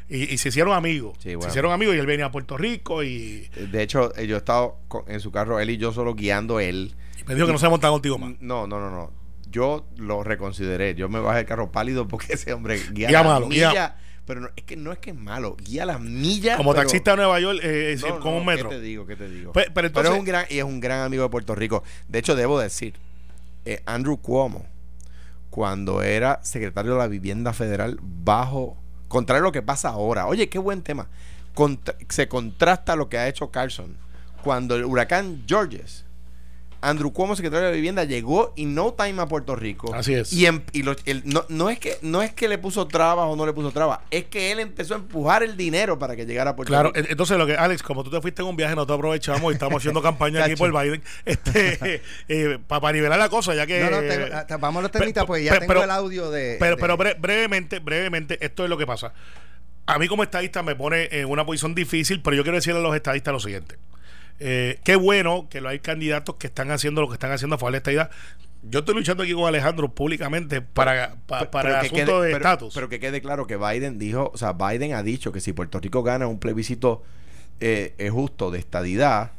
y, se hicieron amigos. Se hicieron amigos y él venía a Puerto Rico. y De hecho, yo he estado en su carro, él y yo solo guiando él. Y me dijo que no se montado contigo más. No, no, no, no. Yo lo reconsideré. Yo me bajé del carro pálido porque ese hombre guía, guía malo, pero es que no es que es malo, guía las millas. Como taxista de Nueva York eh, con un metro. ¿Qué te digo? ¿Qué te digo? Pero, es un gran y es un gran amigo de Puerto Rico. De hecho, debo decir, eh, Andrew Cuomo, cuando era secretario de la Vivienda Federal, bajo, contrario a lo que pasa ahora. Oye, qué buen tema. se contrasta lo que ha hecho Carlson cuando el huracán Georges Andrew Cuomo, secretario de Vivienda, llegó y no time a Puerto Rico. Así es. Y, no, es que, no es que le puso trabas o no le puso trabas, es que él empezó a empujar el dinero para que llegara a Puerto Rico. Claro, entonces lo que, Alex, como tú te fuiste en un viaje, nosotros aprovechamos y estamos haciendo campaña aquí por Biden, este, eh, para nivelar la cosa, ya que... No, no, vamos a los temitas, pues ya tengo el audio de... Pero, pero brevemente, brevemente, esto es lo que pasa. A mí como estadista me pone en una posición difícil, pero yo quiero decirle a los estadistas lo siguiente. Eh, qué bueno que hay candidatos que están haciendo lo que están haciendo a favor de esta idea. Yo estoy luchando aquí con Alejandro públicamente para, para, el asunto de estatus. Pero, que quede claro que Biden dijo, o sea, Biden ha dicho que si Puerto Rico gana un plebiscito eh, justo de estadidad,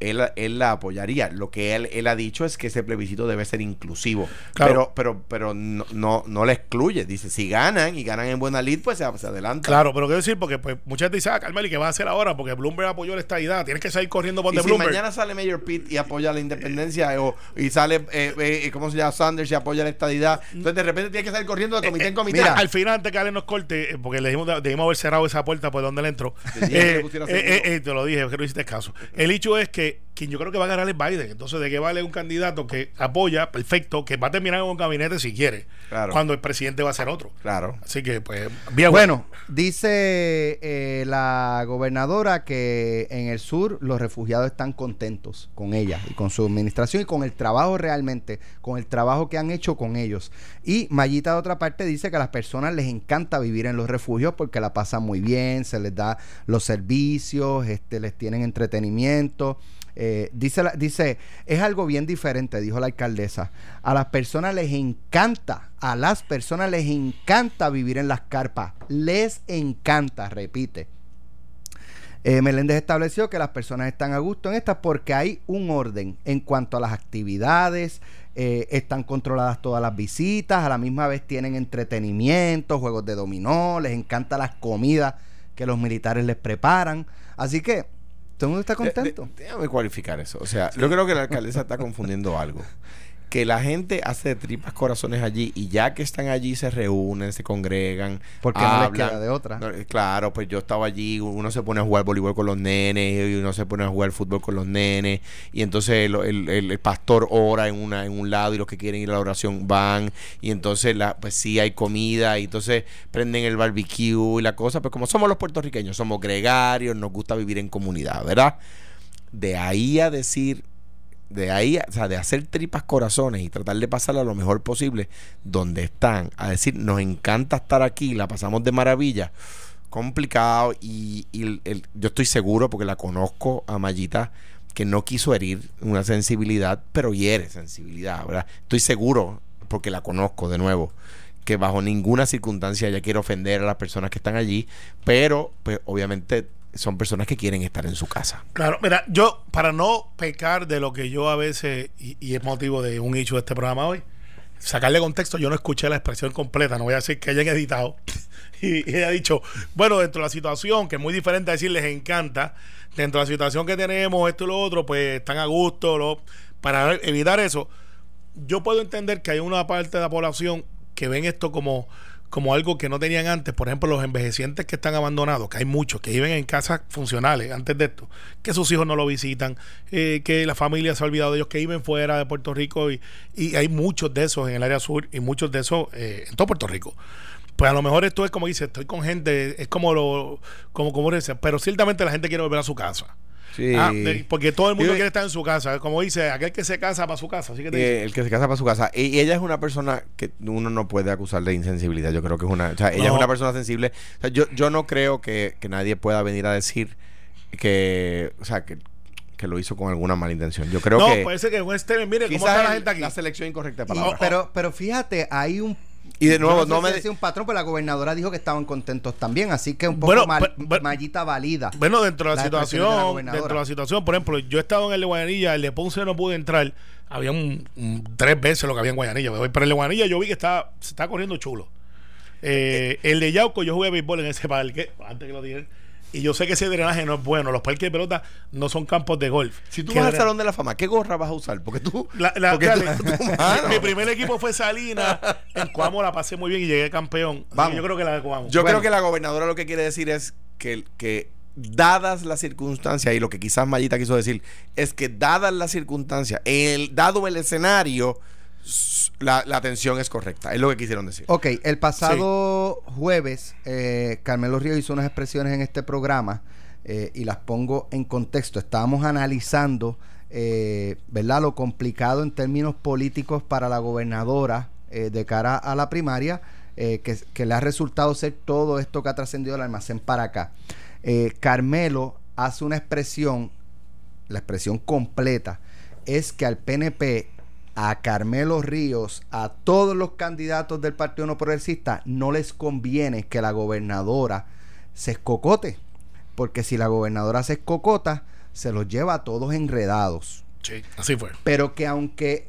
él, él, la apoyaría. Lo que él, él ha dicho es que ese plebiscito debe ser inclusivo. Pero, pero, pero no, no, no, le excluye. Dice, si ganan y ganan en buena lid, pues se, adelanta. Claro, pero quiero decir, porque pues, mucha gente dice, ah, ¿y ¿qué va a hacer ahora? Porque Bloomberg apoyó la estadidad. Tienes que salir corriendo por de si mañana sale Mayor Pitt y apoya la independencia, o, y sale, eh, eh, ¿cómo se llama? Sanders y apoya la estadidad. Entonces, de repente tienes que salir corriendo de comité en eh, comité. Mira, al final, antes que Ale nos corte, eh, porque le dijimos, debimos haber cerrado esa puerta por donde él entró. te lo dije, que no hiciste caso. El hecho es que quien yo creo que va a ganar es Biden. Entonces, ¿de qué vale un candidato que apoya, perfecto, que va a terminar en un gabinete si quiere, cuando el presidente va a ser otro? Claro. Así que, pues, bien. Bueno, dice eh, la gobernadora que en el sur los refugiados están contentos con ella y con su administración y con el trabajo realmente, con el trabajo que han hecho con ellos. Y Mayita, de otra parte, dice que a las personas les encanta vivir en los refugios porque la pasan muy bien, se les da los servicios, este, les tienen entretenimiento. Eh, dice, dice, es algo bien diferente, dijo la alcaldesa. A las personas les encanta, a las personas les encanta vivir en las carpas. Les encanta, repite. Eh, Meléndez estableció que las personas están a gusto en estas porque hay un orden en cuanto a las actividades, eh, están controladas todas las visitas, a la misma vez tienen entretenimiento, juegos de dominó, les encanta las comidas que los militares les preparan. Así que todo el mundo está contento. déjame cualificar eso. O sea, yo creo que la alcaldesa está confundiendo algo que la gente hace de tripas corazones allí y ya que están allí se reúnen, se congregan. Porque no les queda de otra. Eh, claro, pues yo estaba allí, uno se pone a jugar voleibol con los nenes y uno se pone a jugar fútbol con los nenes y entonces el, pastor ora en, una, en un lado y los que quieren ir a la oración van y entonces la, pues sí hay comida y entonces prenden el barbecue y la cosa, pues como somos los puertorriqueños, somos gregarios, nos gusta vivir en comunidad, ¿verdad? De ahí a decir de ahí, o sea, de hacer tripas corazones y tratar de pasarla lo mejor posible donde están, a decir, nos encanta estar aquí, la pasamos de maravilla, complicado y, y yo estoy seguro porque la conozco a Mayita que no quiso herir una sensibilidad, pero hiere sensibilidad, ¿verdad? Estoy seguro, porque la conozco de nuevo, que bajo ninguna circunstancia ella quiere ofender a las personas que están allí, pero pues obviamente son personas que quieren estar en su casa. Claro, mira, yo, para no pecar de lo que yo a veces, y, es motivo de un hecho de este programa hoy, sacarle contexto, yo no escuché la expresión completa, no voy a decir que hayan editado. y, y ella ha dicho, bueno, dentro de la situación, que es muy diferente a decir les encanta, dentro de la situación que tenemos, esto y lo otro, pues están a gusto, lo, para evitar eso, yo puedo entender que hay una parte de la población que ven esto como, como algo que no tenían antes. Por ejemplo, los envejecientes que están abandonados, que hay muchos que viven en casas funcionales antes de esto, que sus hijos no lo visitan, eh, que la familia se ha olvidado de ellos, que viven fuera de Puerto Rico y, hay muchos de esos en el área sur y muchos de esos eh, en todo Puerto Rico. Pues a lo mejor esto es como dice, estoy con gente, es como lo, como, como dice, pero ciertamente la gente quiere volver a su casa. Sí. Ah, de- porque todo el mundo quiere estar en su casa. Como dice, aquel que se casa para su casa. Así que te dice, Eh, el que se casa para su casa. Y, y ella es una persona que uno no puede acusar de insensibilidad. Yo creo que es una. O sea, ella No. es una persona sensible. O sea, yo, yo no creo que, que nadie pueda venir a decir que. O sea, que, que lo hizo con alguna mala intención. Yo creo no, que. puede ser que un Steven, mire cómo está la gente aquí. la selección incorrecta de Y- palabras. Pero, pero fíjate, hay un. Y de nuevo, no sé me- un patrón, pero la gobernadora dijo que estaban contentos también, así que un poco Bueno, mal- mallita valida. Bueno, dentro de la situación, dentro de la situación, por ejemplo, yo he estado en el de Guayanilla, el de Ponce no pude entrar, había un, un- tres veces lo que había en Guayanilla, pero el de Guayanilla yo vi que estaba, se estaba corriendo chulo. Eh, el de Yauco, yo jugué béisbol en ese parque, antes que lo digan, y yo sé que ese drenaje no es bueno, los parques de pelota no son campos de golf. si tú vas al Salón de la Fama, ¿qué gorra vas a usar? Porque tú. La- la- porque dale. tú- tú- mano. mi primer equipo fue Salinas, en Cuamo la pasé muy bien y llegué campeón. Vamos. Yo creo que la de Cuamo. Yo Bueno. creo que la gobernadora lo que quiere decir es que, que dadas las circunstancias, y lo que quizás Mayita quiso decir, es que dadas las circunstancias, el, dado el escenario, la, la atención es correcta. Es lo que quisieron decir. Ok, el pasado jueves, eh, Carmelo Río hizo unas expresiones en este programa eh, y las pongo en contexto. Estábamos analizando, eh, ¿verdad?, lo complicado en términos políticos para la gobernadora eh, de cara a la primaria, eh, que, que le ha resultado ser todo esto que ha trascendido del almacén para acá. Eh, Carmelo hace una expresión, la expresión completa, es que al PNP a Carmelo Ríos, a todos los candidatos del Partido No Progresista, no les conviene que la gobernadora se escocote. Porque si la gobernadora se escocota, se los lleva a todos enredados. Sí, así fue. Pero que aunque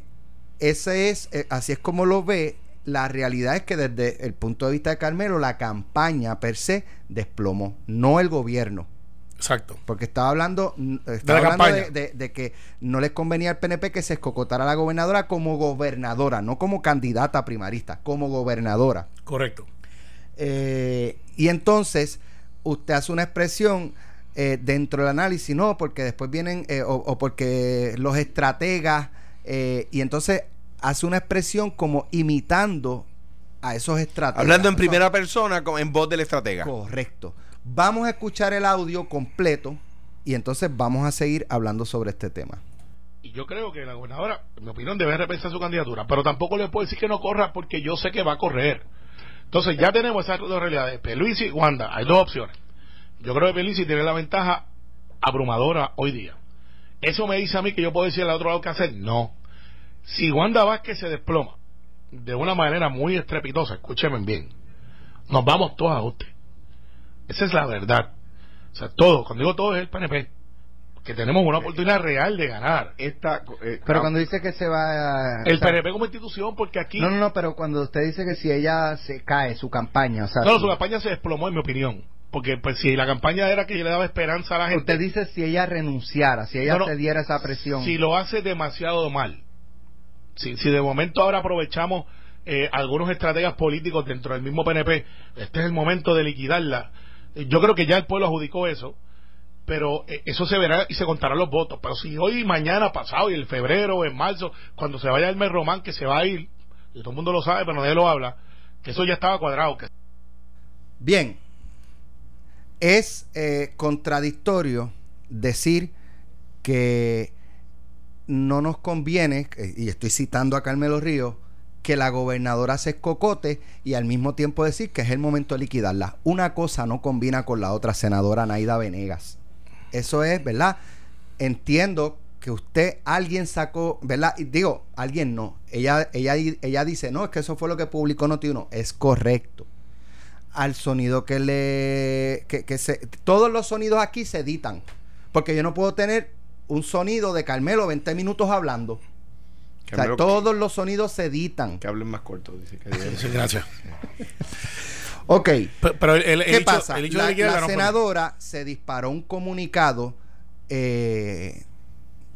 ese es, eh, así es como lo ve, la realidad es que desde el punto de vista de Carmelo, la campaña per se desplomó, no el gobierno. Exacto. Porque estaba hablando, estaba la hablando de, campaña. de- de que no les convenía al PNP que se escocotara a la gobernadora como gobernadora, no como candidata primarista, como gobernadora. Correcto. Eh, y entonces usted hace una expresión eh, dentro del análisis, no, porque después vienen, eh, o, o porque los estrategas, eh, y entonces hace una expresión como imitando a esos estrategas. Hablando en primera persona, con- en voz del estratega. Correcto. Vamos a escuchar el audio completo y entonces vamos a seguir hablando sobre este tema. Y yo creo que la gobernadora, en mi opinión, debe repensar su candidatura. Pero tampoco le puedo decir que no corra porque yo sé que va a correr. Entonces ya tenemos esas dos realidades. Peluisi y Wanda. Hay dos opciones. Yo creo que Peluisi tiene la ventaja abrumadora hoy día. ¿Eso me dice a mí que yo puedo decir al otro lado qué hacer? No. Si Wanda Vázquez se desploma de una manera muy estrepitosa, escúcheme bien, nos vamos todos a usted. Esa es la verdad. O sea, todo, cuando digo todo es el PNP, que tenemos una oportunidad real de ganar. Esta, eh, Pero ah, cuando dice que se va... El o sea, PNP como institución, porque aquí... No, no, no, pero cuando usted dice que si ella se cae, su campaña, o sea... No, su campaña se desplomó, en mi opinión. Porque pues si la campaña era que le daba esperanza a la gente, Usted dice si ella renunciara, si ella No, no. cediera esa presión. si lo hace demasiado mal, si, si de momento ahora aprovechamos eh, algunos estrategas políticos dentro del mismo PNP, este es el momento de liquidarla. Eh, Yo creo que ya el pueblo adjudicó eso, pero eh, eso se verá y se contarán los votos. Pero si hoy, mañana, pasado, y en febrero, en marzo, cuando se vaya el Román, que se va a ir, y todo el mundo lo sabe, pero nadie lo habla, que eso ya estaba cuadrado, Bien, es eh, contradictorio decir que no nos conviene, eh, y estoy citando a Carmelo Ríos, que la gobernadora se escocote y al mismo tiempo decir que es el momento de liquidarla. Una cosa no combina con la otra, senadora Naida Venegas. Eso es, ¿verdad? Entiendo que usted, alguien sacó, ¿verdad? Y digo, alguien no. Ella, ella, ella dice, no, es que eso fue lo que publicó Notiuno. Es correcto. Al sonido que le. Que, que se, todos los sonidos aquí se editan. Porque yo no puedo tener un sonido de Carmelo 20 minutos hablando. O sea, Carmelo- todos los sonidos se editan. Que hablen más corto, dice que Sí, gracias. Ok. Pero, pero el, el- el ¿Qué hecho- pasa? el hecho la de liquidarla la no fue- senadora se disparó un comunicado eh,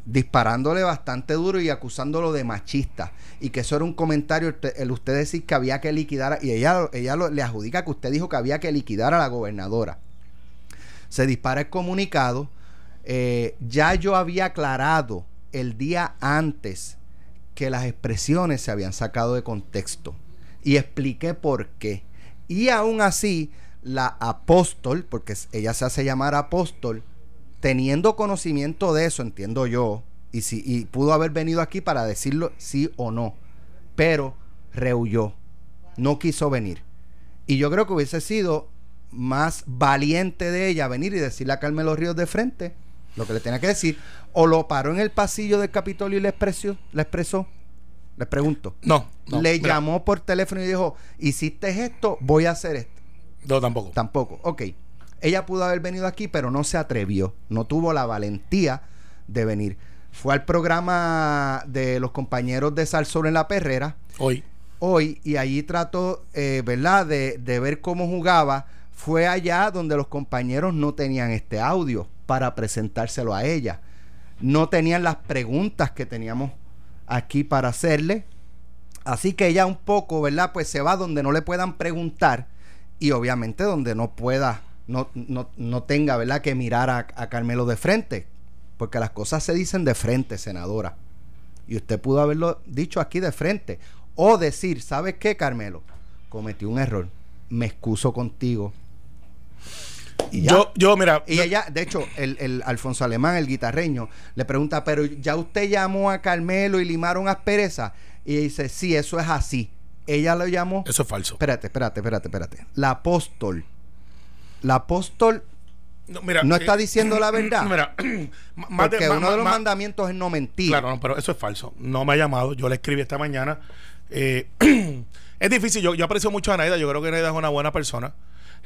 disparándole bastante duro y acusándolo de machista. Y que eso era un comentario, usted- el usted decir que había que liquidar, y ella, ella lo- le adjudica que usted dijo que había que liquidar a la gobernadora. Se dispara el comunicado. eh, ya yo había aclarado el día antes que las expresiones se habían sacado de contexto y expliqué por qué. Y aún así, la apóstol, porque ella se hace llamar apóstol, teniendo conocimiento de eso, entiendo yo, y, si, y pudo haber venido aquí para decirlo sí o no, pero rehuyó, no quiso venir. Y yo creo que hubiese sido más valiente de ella venir y decirle a Carmelo Ríos de frente lo que le tenía que decir, o lo paró en el pasillo del Capitolio y le expresó, le expresó. Les pregunto. No, no, le mira, llamó por teléfono y dijo, hiciste esto, voy a hacer esto. No, tampoco. Tampoco. Ok. Ella pudo haber venido aquí, pero no se atrevió. No tuvo la valentía de venir. Fue al programa de los compañeros de Sal sobre la Perrera Hoy. hoy y allí trató, eh, ¿verdad?, de, de ver cómo jugaba. Fue allá donde los compañeros no tenían este audio para presentárselo a ella. No tenían las preguntas que teníamos aquí para hacerle. Así que ella un poco, ¿verdad? Pues se va donde no le puedan preguntar y obviamente donde no pueda, no, no, no tenga, ¿verdad? Que mirar a, Carmelo de frente. Porque las cosas se dicen de frente, senadora. Y usted pudo haberlo dicho aquí de frente. O decir, ¿sabes qué, Carmelo? Cometí un error. Me excuso contigo. Y ya. Yo, yo, mira. Y yo- ella, de hecho, el, el Alfonso Alemán, el guitarreño, le pregunta, pero ya usted llamó a Carmelo y limaron aspereza. Y dice, sí, eso es así. Ella lo llamó. Eso es falso. Espérate, espérate, espérate, espérate. La apóstol. La apóstol No, mira, no eh, está diciendo la verdad. Mira, de- porque ma- uno de los ma- mandamientos es no mentir. Claro, no, pero eso es falso. No me ha llamado. Yo le escribí esta mañana. Eh, es difícil. Yo, yo aprecio mucho a Naida. Yo creo que Naida es una buena persona.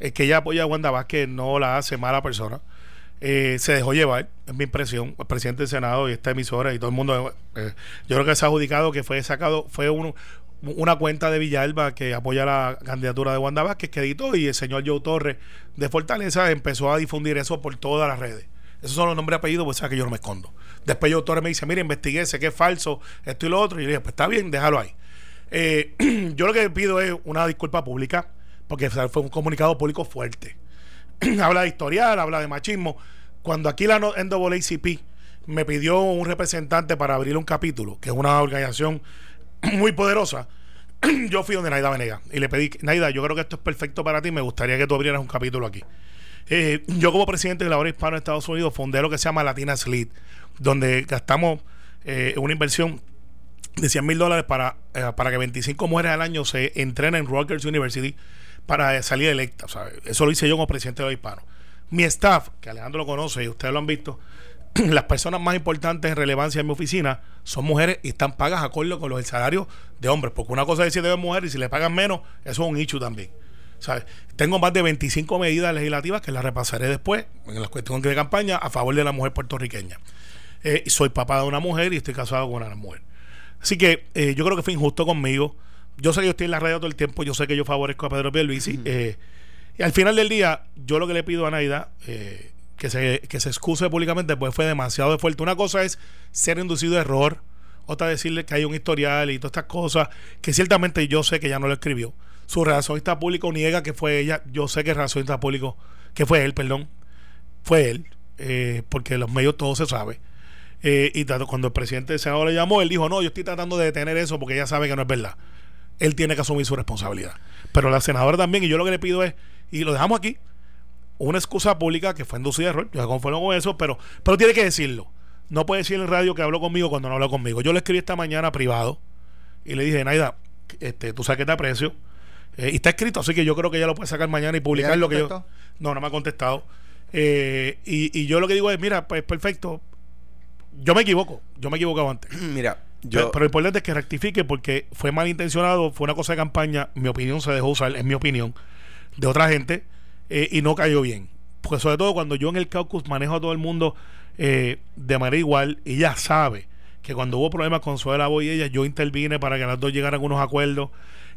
Es que ella apoya a Wanda Vázquez no la hace mala persona. Eh, se dejó llevar, es mi impresión. El presidente del Senado y esta emisora y todo el mundo. eh, yo creo que se ha adjudicado que fue sacado, fue una cuenta de Villalba que apoya la candidatura de Wanda Vázquez que editó y el señor Joe Torres de Fortaleza empezó a difundir eso por todas las redes. Esos son los nombres y apellidos, pues sabes que yo no me escondo. Después Joe Torres me dice, mira, investigué, sé que es falso, esto y lo otro. Y yo le dije, pues está bien, déjalo ahí. Eh, yo lo que pido es una disculpa pública, porque fue un comunicado público fuerte. habla de historial, habla de machismo. Cuando aquí la NAACP me pidió un representante para abrir un capítulo, que es una organización muy poderosa, yo fui donde Naida Venega y le pedí, Naida, yo creo que esto es perfecto para ti, me gustaría que tú abrieras un capítulo aquí. Eh, yo como presidente de la obra hispana de Estados Unidos fundé lo que se llama Latinas Lead, donde gastamos eh, una inversión de 100 mil dólares para, eh, para que 25 mujeres al año se entrenen en Rutgers University para salir electas. ¿sabes? Eso lo hice yo como presidente de los hispanos. Mi staff, que Alejandro lo conoce y ustedes lo han visto, las personas más importantes en relevancia en mi oficina son mujeres y están pagas acorde con los salarios de hombres. Porque una cosa es decir de mujeres y si le pagan menos, eso es un issue también. Tengo más de 25 medidas legislativas que las repasaré después en las cuestiones de campaña a favor de la mujer puertorriqueña. Eh, soy papá de una mujer y estoy casado con una mujer. Así que eh, yo creo que fue injusto conmigo. Yo sé que yo estoy en la radio todo el tiempo, yo sé que yo favorezco a Pedro Pierluisi. eh, y al final del día, yo lo que le pido a Naida, eh, que, se, que se excuse públicamente, pues fue demasiado fuerte. Una cosa es ser inducido a error, otra decirle que hay un historial y todas estas cosas, que ciertamente yo sé que ella no lo escribió. Su relacionista público niega que fue ella, yo sé que el relacionista público, que fue él, perdón, fue él, eh, porque los medios todo se sabe. Eh, y tanto cuando el presidente del Senado le llamó, él dijo, no, yo estoy tratando de detener eso porque ella sabe que no es verdad. Él tiene que asumir su responsabilidad. Pero la senadora también, y yo lo que le pido es, y lo dejamos aquí, una excusa pública que fue inducida a error, yo me conformo con eso, pero, pero tiene que decirlo. no puede decir en radio que habló conmigo cuando no habló conmigo. Yo le escribí esta mañana privado y le dije, Naida, este, tú sabes que te aprecio. Eh, y está escrito, así que yo creo que ella lo puede sacar mañana y publicar lo que yo. No, no me ha contestado. Eh, y, yo lo que digo es, mira, pues perfecto. Yo me equivoco, yo me he equivocado antes. Mira, yo... Pero, lo importante es que rectifique porque fue malintencionado, fue una cosa de campaña, mi opinión se dejó usar, es mi opinión, de otra gente, eh, y no cayó bien. Porque sobre todo cuando yo en el caucus manejo a todo el mundo de manera igual, ella sabe que cuando hubo problemas con Suela Boy y ella, yo intervine para que las dos llegaran a unos acuerdos.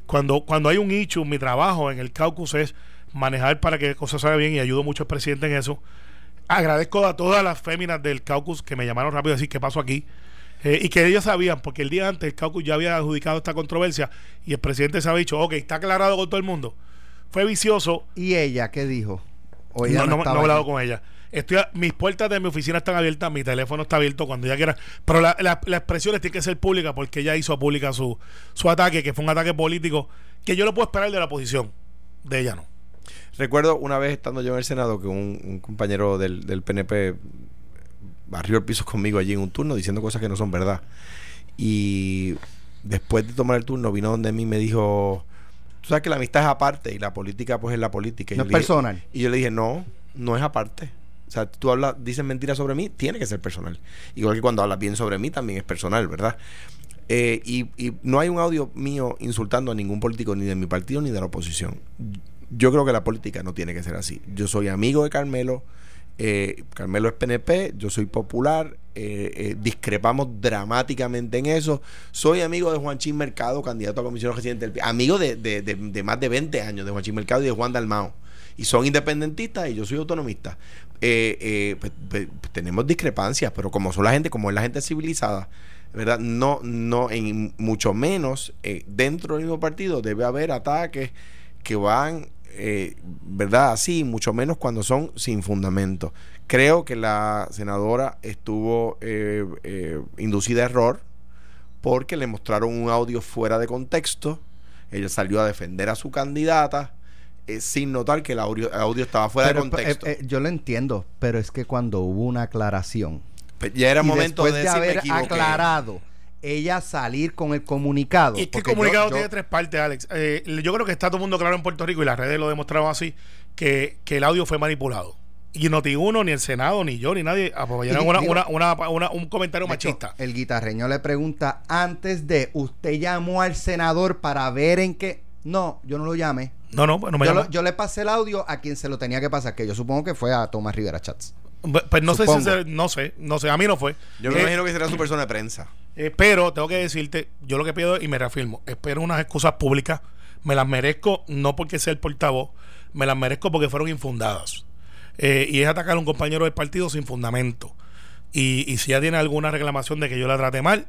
Cuando, cuando hay un hecho, mi trabajo en el caucus es manejar para que cosas salgan bien y ayudo mucho al presidente en eso. Agradezco a todas las féminas del caucus que me llamaron rápido a decir qué pasó aquí. Eh, y que ellas sabían, porque el día antes el caucus ya había adjudicado esta controversia y el presidente se había dicho, ok, está aclarado con todo el mundo. Fue vicioso. ¿Y ella qué dijo? no, no, he hablado con ella. Estoy mis puertas de mi oficina están abiertas, mi teléfono está abierto cuando ella quiera. Pero las la, expresiones tienen que ser públicas porque ella hizo pública su, su ataque, que fue un ataque político que yo lo puedo esperar de la oposición. De ella no. Recuerdo una vez estando yo en el Senado que un, compañero del, del, PNP barrió el piso conmigo allí en un turno diciendo cosas que no son verdad. Y después de tomar el turno vino donde mí y me dijo, tú sabes que la amistad es aparte y la política pues es la política. no es personal. y yo le dije, no, no es aparte. O sea, tú hablas, dices mentiras sobre mí, tiene que ser personal. Igual que cuando hablas bien sobre mí, también es personal, ¿verdad? Eh, y, y, no hay un audio mío insultando a ningún político, ni de mi partido, ni de la oposición. Yo creo que la política no tiene que ser así. Yo soy amigo de Carmelo. Eh, Carmelo es PNP, yo soy popular, eh, discrepamos dramáticamente en eso. Soy amigo de Juan Chin Mercado, candidato a comisión residente del Amigo de, de, de, más de 20 años de Juan Chin Mercado y de Juan Dalmao. Y son independentistas y yo soy autonomista. Eh, eh, pues, pues, tenemos discrepancias, pero como son la gente, como es la gente civilizada, ¿verdad? No, no, en mucho menos eh, dentro del mismo partido debe haber ataques que van, ¿verdad? Así, mucho menos cuando son sin fundamento. Creo que la senadora estuvo inducida a error porque le mostraron un audio fuera de contexto. Ella salió a defender a su candidata eh, sin notar que el audio, estaba fuera de contexto. Eh, eh, yo lo entiendo, pero es que cuando hubo una aclaración. Pues ya era momento de, haber aclarado ella salir con el comunicado. Y es que el comunicado tiene tres partes, Alex. yo creo que está todo el mundo claro en Puerto Rico y las redes lo demostraron así, que, el audio fue manipulado. Y no ti uno, ni el Senado, ni yo, ni nadie apoyaron un comentario machista. el guitarreño le pregunta, antes de, ¿usted llamó al senador para ver en qué? No, yo no lo llamé. No, no, pues no me yo, yo, le pasé el audio a quien se lo tenía que pasar, que yo supongo que fue a Tomás Rivera Chats. Pues, no sé si no sé, no sé, a mí no fue. Yo me eh, imagino que será su persona de prensa. Eh, pero tengo que decirte, yo lo que pido y me reafirmo, espero unas excusas públicas, me las merezco no porque sea el portavoz, me las merezco porque fueron infundadas. Eh, y es atacar a un compañero del partido sin fundamento. Y, y si ya tiene alguna reclamación de que yo la trate mal,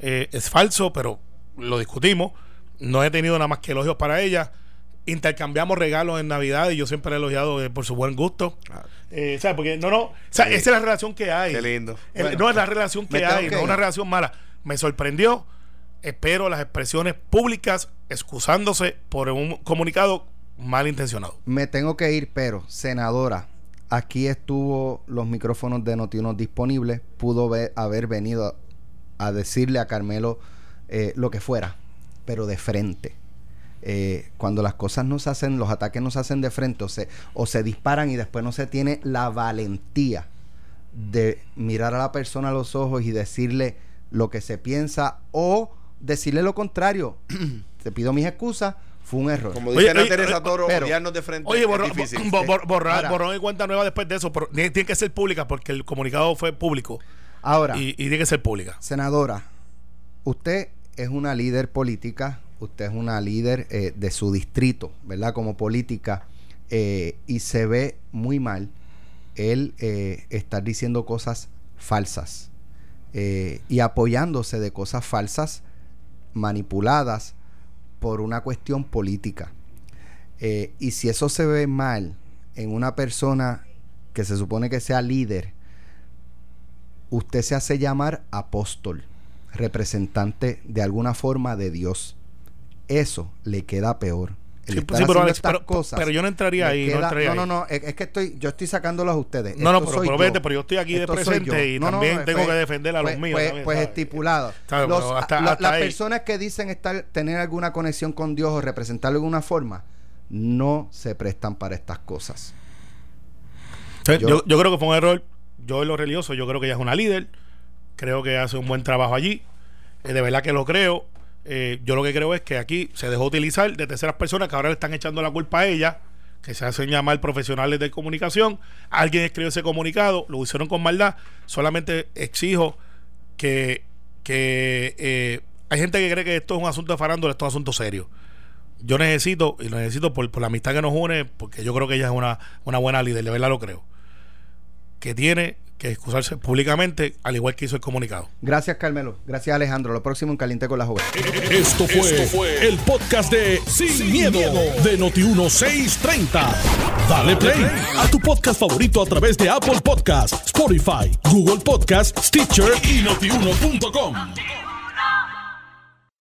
es falso, pero lo discutimos. No he tenido nada más que elogios para ella intercambiamos regalos en Navidad y yo siempre he elogiado eh, por su buen gusto. Eh, ¿Sabes? Porque no, no, o sea, esa es la relación que hay. Qué lindo. no es la relación que hay, no es una relación mala. Me sorprendió. Espero las expresiones públicas excusándose por un comunicado malintencionado. Me tengo que ir, pero, senadora, aquí estuvo los micrófonos de Notiunos disponibles. Pudo haber venido a, decirle a Carmelo eh, lo que fuera, pero de frente eh, cuando las cosas no se hacen, los ataques no se hacen de frente o se, o se disparan y después no se tiene la valentía de mirar a la persona a los ojos y decirle lo que se piensa o decirle lo contrario. Te pido mis excusas, fue un error. Como dice Teresa Toro, de frente oye, borró, borrar, y cuenta nueva después de eso. tiene que ser pública porque el comunicado fue público. Ahora. y tiene que ser pública. Senadora, usted es una líder política usted es una líder eh, de su distrito, ¿verdad? Como política, eh, y se ve muy mal el eh, estar diciendo cosas falsas y apoyándose de cosas falsas manipuladas por una cuestión política. y si eso se ve mal en una persona que se supone que sea líder, usted se hace llamar apóstol, representante de alguna forma de Dios eso le queda peor. Sí, sí, pero, haciendo Alex, estas pero- cosas, pero yo no entraría ahí, no queda- entraría no, ahí. no, es, es que estoy, yo estoy sacándolos a ustedes. No, no, pero, pero yo. vete, pero yo estoy aquí de presente y No, no, también no, tengo pues- que defender a los pues- míos. Pues, también, pues estipulado. Las ahí. personas que dicen estar tener alguna conexión con Dios o representarlo de alguna forma no se prestan para estas cosas. Yo- yo, yo creo que fue un error. Yo en lo religioso, yo creo que ella es una líder. Creo que hace un buen trabajo allí. Eh, de verdad que lo creo. Eh, yo lo que creo es que aquí se dejó utilizar de terceras personas que ahora le están echando la culpa a ella, que se hacen llamar profesionales de comunicación. Alguien escribió ese comunicado, lo hicieron con maldad. Solamente exijo que, que eh, hay gente que cree que esto es un asunto de farándula, esto es un asunto serio. Yo necesito, y lo necesito por, por la amistad que nos une, porque yo creo que ella es una, una buena líder, de verdad lo creo que tiene que excusarse públicamente, al igual que hizo el comunicado. Gracias, Carmelo. Gracias, Alejandro. Lo próximo en Caliente con la Joven. Esto fue, el podcast de Sin, miedo, de Noti1630. Dale play a tu podcast favorito a través de Apple Podcasts, Spotify, Google Podcasts, Stitcher y notiuno.com.